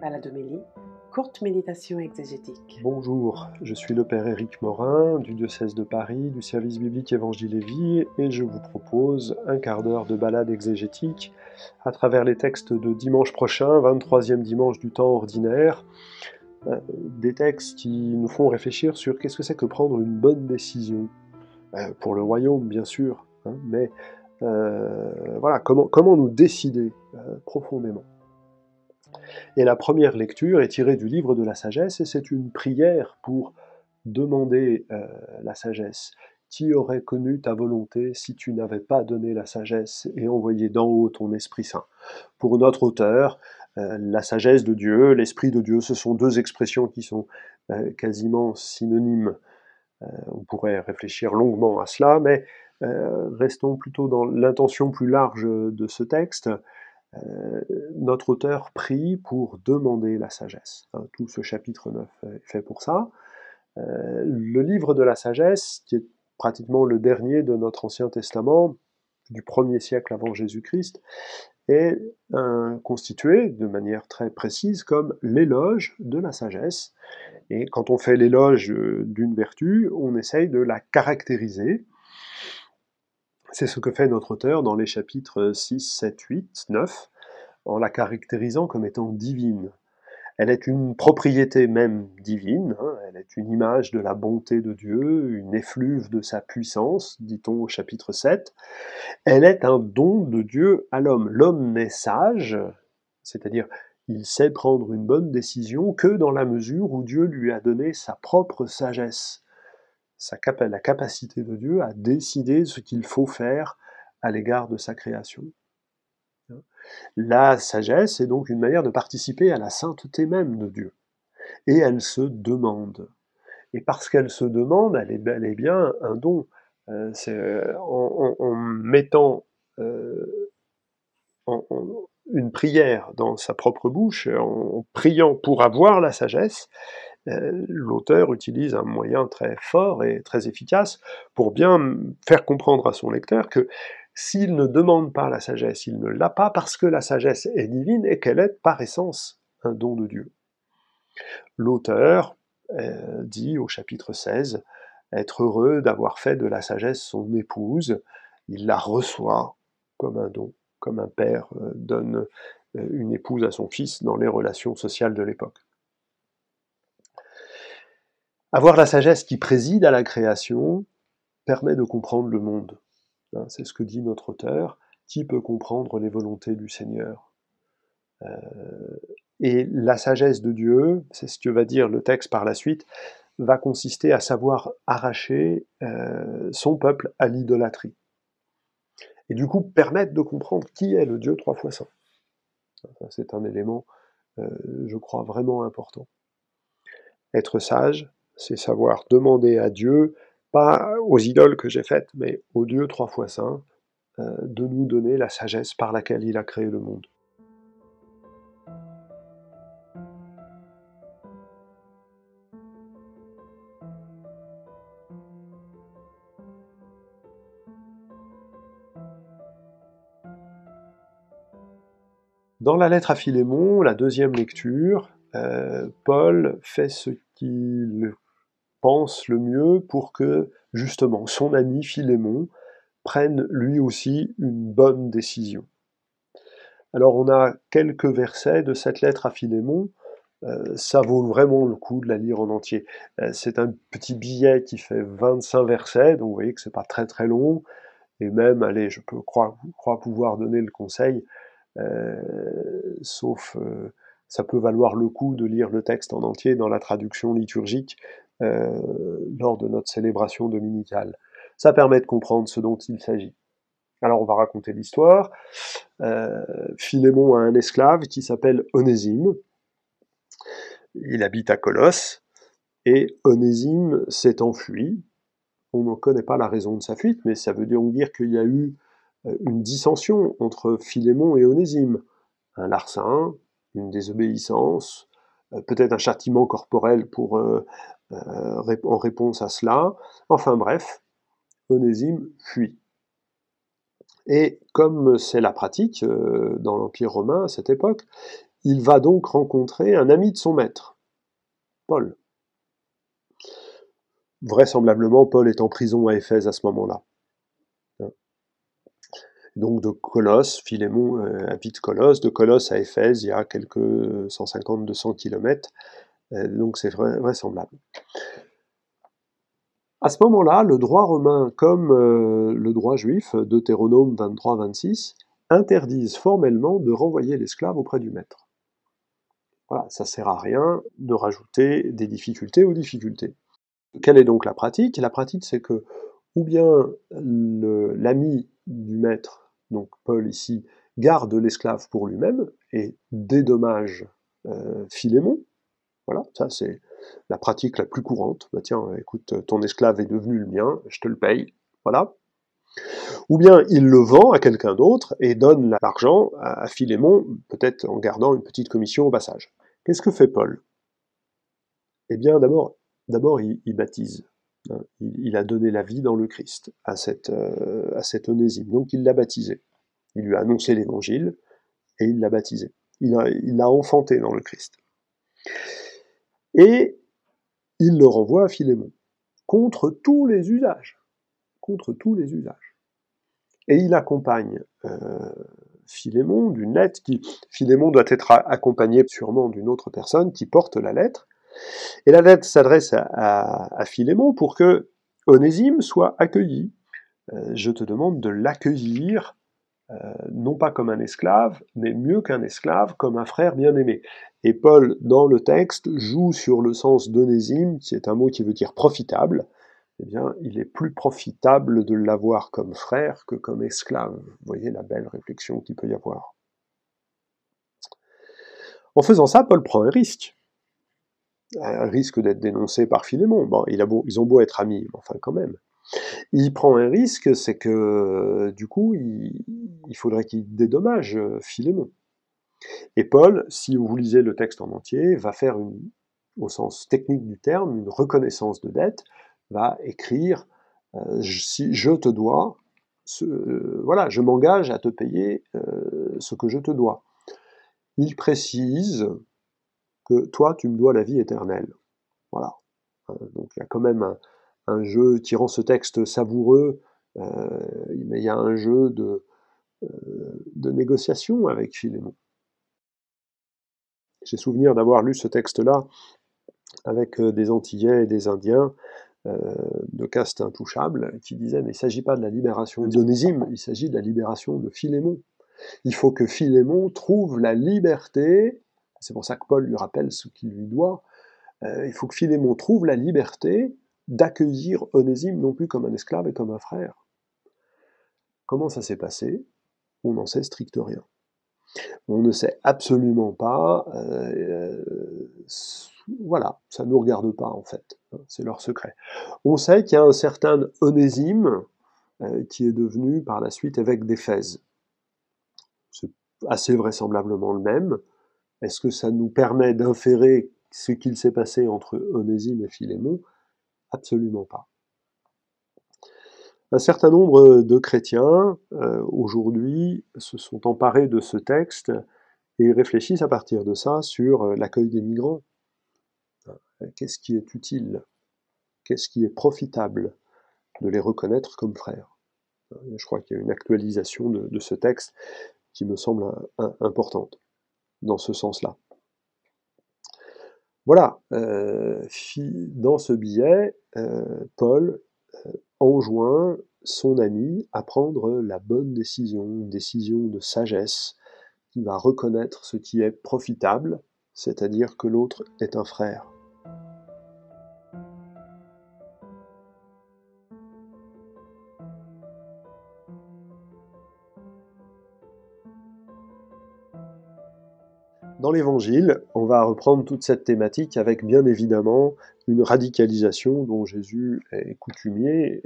Baladomélie, courte méditation exégétique. Bonjour, je suis le Père Éric Morin du diocèse de Paris, du service biblique Évangile et Vie, et je vous propose un quart d'heure de balade exégétique à travers les textes de dimanche prochain, 23e dimanche du temps ordinaire, euh, des textes qui nous font réfléchir sur qu'est-ce que c'est que prendre une bonne décision, euh, pour le royaume bien sûr, hein, mais euh, voilà, comment nous décider profondément. Et la première lecture est tirée du livre de la sagesse, et c'est une prière pour demander euh, la sagesse. Qui aurait connu ta volonté si tu n'avais pas donné la sagesse et envoyé d'en haut ton Esprit Saint? Pour notre auteur, euh, la sagesse de Dieu, l'Esprit de Dieu, ce sont deux expressions qui sont euh, quasiment synonymes. on pourrait réfléchir longuement à cela, mais restons plutôt dans l'intention plus large de ce texte. Euh, notre auteur prie pour demander la sagesse. tout ce chapitre 9 est fait pour ça. Euh, le livre de la sagesse, qui est pratiquement le dernier de notre Ancien Testament, du 1er siècle avant Jésus-Christ, est constitué de manière très précise comme l'éloge de la sagesse. Et quand on fait l'éloge euh, d'une vertu, on essaye de la caractériser c'est ce que fait notre auteur dans les chapitres 6, 7, 8, 9, en la caractérisant comme étant divine. Elle est une propriété même divine, hein, elle est une image de la bonté de Dieu, une effluve de sa puissance, dit-on au chapitre 7. Elle est un don de Dieu à l'homme. L'homme n'est sage, c'est-à-dire il sait prendre une bonne décision que dans la mesure où Dieu lui a donné sa propre sagesse la capacité de Dieu à décider ce qu'il faut faire à l'égard de sa création. La sagesse est donc une manière de participer à la sainteté même de Dieu. Et elle se demande. Et parce qu'elle se demande, elle est bel et bien un don. Euh, euh, en, mettant euh, une prière dans sa propre bouche, en priant pour avoir la sagesse, l'auteur utilise un moyen très fort et très efficace pour bien faire comprendre à son lecteur que s'il ne demande pas la sagesse, il ne l'a pas parce que la sagesse est divine et qu'elle est par essence un don de Dieu. L'auteur euh, dit au chapitre 16 être heureux d'avoir fait de la sagesse son épouse, il la reçoit comme un don, comme un père euh, donne une épouse à son fils dans les relations sociales de l'époque. Avoir la sagesse qui préside à la création permet de comprendre le monde. Hein, c'est ce que dit notre auteur. Qui peut comprendre les volontés du Seigneur euh, Et la sagesse de Dieu, c'est ce que va dire le texte par la suite, va consister à savoir arracher euh, son peuple à l'idolâtrie. Et du coup permettre de comprendre qui est le Dieu trois fois saint. C'est un élément, euh, je crois, vraiment important. Être sage, c'est savoir demander à Dieu, pas aux idoles que j'ai faites, mais au Dieu trois fois saint, euh, de nous donner la sagesse par laquelle il a créé le monde. Dans la lettre à Philémon, la deuxième lecture, euh, Paul fait ce qu'il pense le mieux pour que justement son ami Philémon prenne lui aussi une bonne décision. Alors on a quelques versets de cette lettre à Philémon, euh, ça vaut vraiment le coup de la lire en entier. Euh, c'est un petit billet qui fait 25 versets, donc vous voyez que c'est pas très très long, et même, allez, je peux croire, pouvoir donner le conseil, euh, sauf ça peut valoir le coup de lire le texte en entier dans la traduction liturgique lors de notre célébration dominicale. Ça permet de comprendre ce dont il s'agit. Alors on va raconter l'histoire. Euh, Philémon a un esclave qui s'appelle Onésime. Il habite à Colosse et Onésime s'est enfui. On ne connaît pas la raison de sa fuite, mais ça veut donc dire qu'il y a eu euh, une dissension entre Philémon et Onésime. Un larcin, une désobéissance, euh, peut-être un châtiment corporel pour, euh, euh, en réponse à cela. Enfin bref, Onésime fuit. Et comme c'est la pratique dans l'Empire romain à cette époque, il va donc rencontrer un ami de son maître, Paul. Vraisemblablement, Paul est en prison à Éphèse à ce moment-là. Donc de Colosse, Philémon euh, habite Colosse, de Colosse à Éphèse, il y a quelques 150-200 km, euh, donc c'est vraisemblable. À ce moment-là, le droit romain comme euh, le droit juif, Deutéronome 23-26, interdisent formellement de renvoyer l'esclave auprès du maître. Voilà, ça sert à rien de rajouter des difficultés aux difficultés. Quelle est donc la pratique? La pratique, c'est que ou bien l'ami du maître, donc Paul ici, garde l'esclave pour lui-même et dédommage euh, Philémon. Voilà, ça c'est la pratique la plus courante. Bah tiens, écoute, ton esclave est devenu le mien, je te le paye. Voilà. Ou bien il le vend à quelqu'un d'autre et donne l'argent à Philémon, peut-être en gardant une petite commission au passage. Qu'est-ce que fait Paul? Eh bien, d'abord, d'abord il, baptise. Il, a donné la vie dans le Christ à, cette, euh, à cet onésime. Donc il l'a baptisé. Il lui a annoncé l'évangile et il l'a baptisé. Il l'a enfanté dans le Christ. Et il le renvoie à Philémon, contre tous les usages. Contre tous les usages. Et il accompagne euh, Philémon d'une lettre qui. Philémon doit être accompagné sûrement d'une autre personne qui porte la lettre. Et la lettre s'adresse à, Philémon pour que Onésime soit accueilli. Euh, je te demande de l'accueillir, euh, non pas comme un esclave, mais mieux qu'un esclave, comme un frère bien-aimé. Et Paul, dans le texte, joue sur le sens d'Onésime, qui est un mot qui veut dire profitable. Eh bien, il est plus profitable de l'avoir comme frère que comme esclave. Vous voyez la belle réflexion qu'il peut y avoir. En faisant ça, Paul prend un risque risque d'être dénoncé par Philémon. Bon, il a ils ont beau être amis, mais enfin quand même. Il prend un risque, c'est que du coup, il, faudrait qu'il dédommage euh, Philémon. Et Paul, si vous lisez le texte en entier, va faire une, au sens technique du terme, une reconnaissance de dette, va écrire euh, si je te dois, euh, voilà, je m'engage à te payer ce que je te dois. Il précise toi, tu me dois la vie éternelle. Voilà. Euh, donc il y a quand même un, jeu rend ce texte savoureux, euh, mais il y a un jeu de, euh, de négociation avec Philémon. J'ai souvenir d'avoir lu ce texte-là avec des Antillais et des Indiens de caste intouchable qui disaient mais il ne s'agit pas de la libération d'Onésime, il s'agit de la libération de Philémon. Il faut que Philémon trouve la liberté c'est pour ça que Paul lui rappelle ce qu'il lui doit. Euh, il faut que Philémon trouve la liberté d'accueillir Onésime non plus comme un esclave et comme un frère. Comment ça s'est passé? On n'en sait strict rien. On ne sait absolument pas. Euh, voilà, ça ne nous regarde pas en fait. Hein, c'est leur secret. On sait qu'il y a un certain Onésime euh, qui est devenu par la suite évêque d'Éphèse. C'est assez vraisemblablement le même. Est-ce que ça nous permet d'inférer ce qu'il s'est passé entre Onésime et Philémon? Absolument pas. Un certain nombre de chrétiens, euh, aujourd'hui, se sont emparés de ce texte et réfléchissent à partir de ça sur euh, l'accueil des migrants. Euh, qu'est-ce qui est utile? Qu'est-ce qui est profitable de les reconnaître comme frères? Je crois qu'il y a une actualisation de, ce texte qui me semble importante dans ce sens-là. Voilà, euh, dans ce billet, euh, Paul euh, enjoint son ami à prendre la bonne décision, une décision de sagesse, qui va reconnaître ce qui est profitable, c'est-à-dire que l'autre est un frère. Dans l'Évangile, on va reprendre toute cette thématique avec bien évidemment une radicalisation dont Jésus est coutumier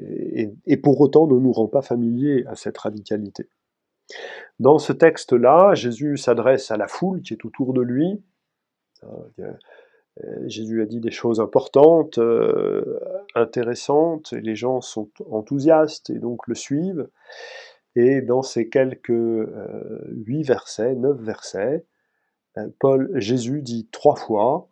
et, pour autant ne nous rend pas familiers à cette radicalité. Dans ce texte-là, Jésus s'adresse à la foule qui est autour de lui. Euh, Jésus a dit des choses importantes, euh, intéressantes, et les gens sont enthousiastes et donc le suivent. Et dans ces quelques euh, huit versets, neuf versets, Paul, Jésus dit trois fois,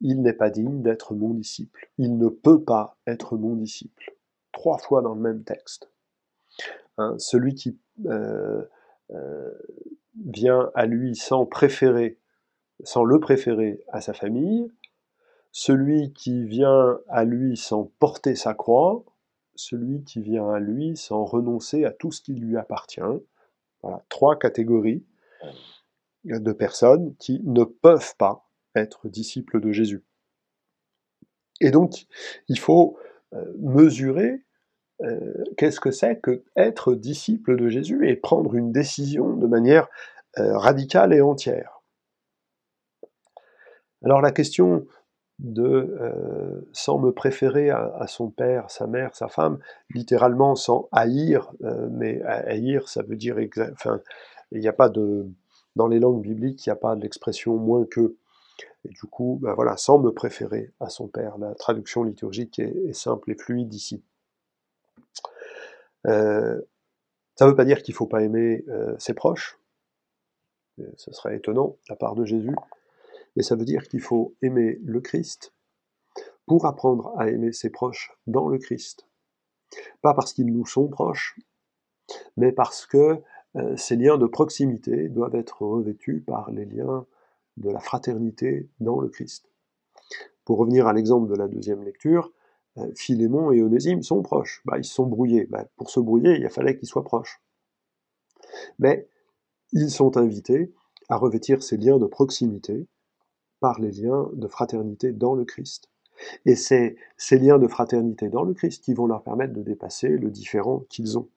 il n'est pas digne d'être mon disciple. Il ne peut pas être mon disciple. Trois fois dans le même texte. Hein, celui qui euh, euh, vient à lui sans préférer, sans le préférer à sa famille, celui qui vient à lui sans porter sa croix, celui qui vient à lui sans renoncer à tout ce qui lui appartient. Voilà, trois catégories de personnes qui ne peuvent pas être disciples de Jésus. Et donc, il faut euh, mesurer euh, qu'est-ce que c'est que être disciple de Jésus et prendre une décision de manière euh, radicale et entière. Alors la question de sans me préférer à, son père, sa mère, sa femme, littéralement sans haïr, mais haïr ça veut dire, enfin, il n'y a pas de, dans les langues bibliques, il n'y a pas l'expression moins que. Et du coup, ben voilà, sans me préférer à son père. La traduction liturgique est, simple et fluide ici. Euh, ça ne veut pas dire qu'il ne faut pas aimer euh, ses proches. Euh, ce serait étonnant de la part de Jésus. Mais ça veut dire qu'il faut aimer le Christ pour apprendre à aimer ses proches dans le Christ. Pas parce qu'ils nous sont proches, mais parce que ces liens de proximité doivent être revêtus par les liens de la fraternité dans le Christ. Pour revenir à l'exemple de la deuxième lecture, euh, Philémon et Onésime sont proches. Bah, ils sont brouillés. Bah, pour se brouiller, il fallait qu'ils soient proches. Mais ils sont invités à revêtir ces liens de proximité par les liens de fraternité dans le Christ. Et c'est ces liens de fraternité dans le Christ qui vont leur permettre de dépasser le différent qu'ils ont.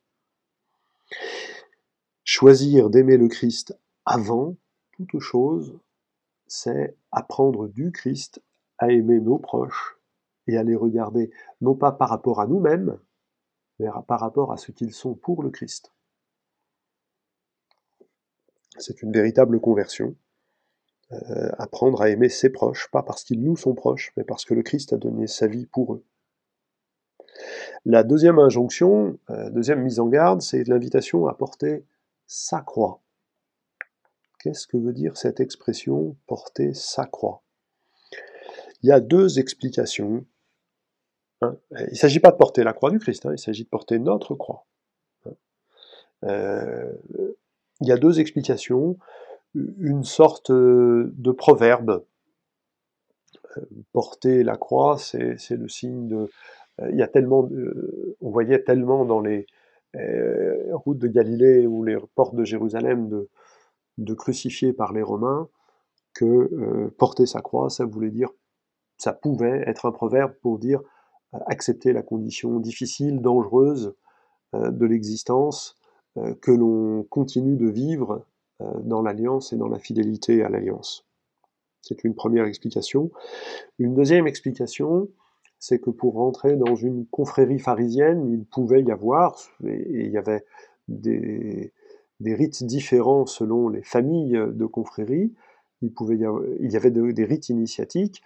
Choisir d'aimer le Christ avant toute chose c'est apprendre du Christ à aimer nos proches et à les regarder non pas par rapport à nous-mêmes, mais par rapport à ce qu'ils sont pour le Christ. C'est une véritable conversion. Euh, apprendre à aimer ses proches, pas parce qu'ils nous sont proches, mais parce que le Christ a donné sa vie pour eux. La deuxième injonction, euh, deuxième mise en garde, c'est l'invitation à porter sa croix. Qu'est-ce que veut dire cette expression porter sa croix Il y a deux explications. Hein. il ne s'agit pas de porter la croix du Christ, hein. il s'agit de porter notre croix. Hein. Euh, il y a deux explications. Une sorte euh, de proverbe. Euh, porter la croix, c'est le signe de. Il y a tellement, on voyait tellement dans les routes de Galilée ou les portes de Jérusalem de, de crucifier par les Romains que euh, porter sa croix, ça voulait dire, ça pouvait être un proverbe pour dire euh, accepter la condition difficile, dangereuse euh, de l'existence, que l'on continue de vivre dans l'alliance et dans la fidélité à l'alliance. C'est une première explication. Une deuxième explication, c'est que pour rentrer dans une confrérie pharisienne, il pouvait y avoir, et il y avait des, rites différents selon les familles de confréries. Il, pouvait y, avoir, avait des rites initiatiques,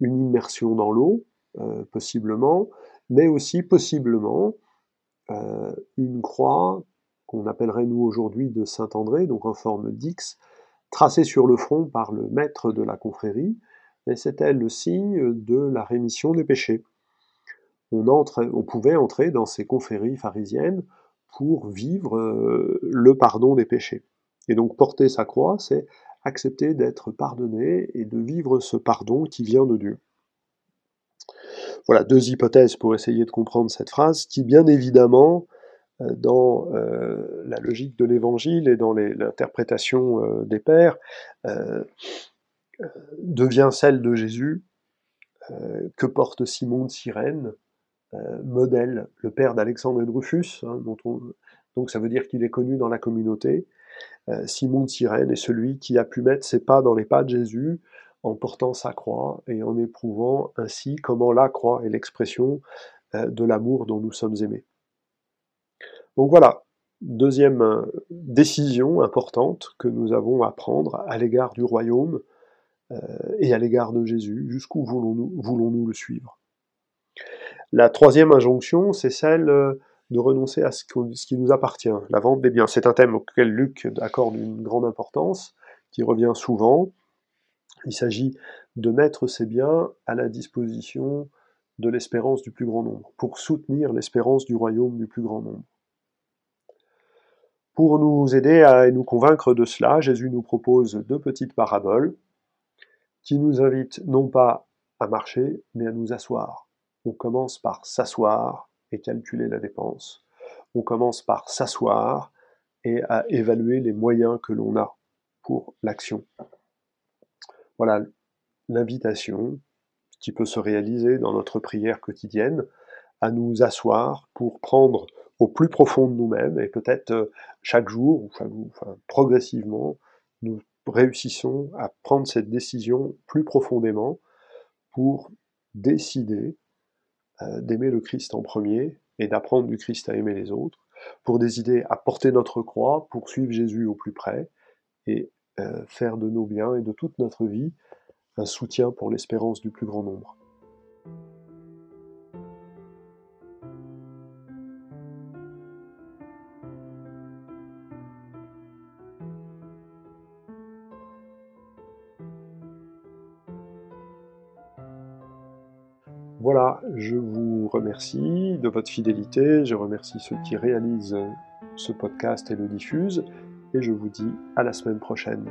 une immersion dans l'eau, euh, possiblement, mais aussi possiblement euh, une croix qu'on appellerait nous aujourd'hui de Saint-André, donc en forme d'X, tracée sur le front par le maître de la confrérie, et c'était le signe de la rémission des péchés. On, pouvait entrer dans ces confréries pharisiennes pour vivre euh, le pardon des péchés. Et donc porter sa croix, c'est accepter d'être pardonné et de vivre ce pardon qui vient de Dieu. Voilà deux hypothèses pour essayer de comprendre cette phrase, qui bien évidemment, euh, dans euh, la logique de l'évangile et dans l'interprétation des pères, devient celle de Jésus que porte Simon de Cyrène euh, modèle, le père d'Alexandre et Drufus, hein, donc ça veut dire qu'il est connu dans la communauté. Euh, Simon de Cyrène est celui qui a pu mettre ses pas dans les pas de Jésus en portant sa croix et en éprouvant ainsi comment la croix est l'expression euh, de l'amour dont nous sommes aimés. Donc voilà, deuxième décision importante que nous avons à prendre à l'égard du royaume et à l'égard de Jésus, jusqu'où voulons-nous le suivre? La troisième injonction, c'est celle euh, de renoncer à ce qui nous appartient, la vente des biens. C'est un thème auquel Luc accorde une grande importance, qui revient souvent. Il s'agit de mettre ces biens à la disposition de l'espérance du plus grand nombre, pour soutenir l'espérance du royaume du plus grand nombre. Pour nous aider à nous convaincre de cela, Jésus nous propose deux petites paraboles qui nous invitent non pas à marcher, mais à nous asseoir. On commence par s'asseoir et calculer la dépense. On commence par s'asseoir et à évaluer les moyens que l'on a pour l'action. Voilà l'invitation qui peut se réaliser dans notre prière quotidienne à nous asseoir pour prendre au plus profond de nous-mêmes et peut-être euh, chaque jour ou progressivement nous réussissons à prendre cette décision plus profondément pour décider euh, d'aimer le Christ en premier et d'apprendre du Christ à aimer les autres, pour décider à porter notre croix, pour suivre Jésus au plus près et euh, faire de nos biens et de toute notre vie un soutien pour l'espérance du plus grand nombre. Voilà, je vous remercie de votre fidélité, je remercie ceux qui réalisent ce podcast et le diffusent, et je vous dis à la semaine prochaine.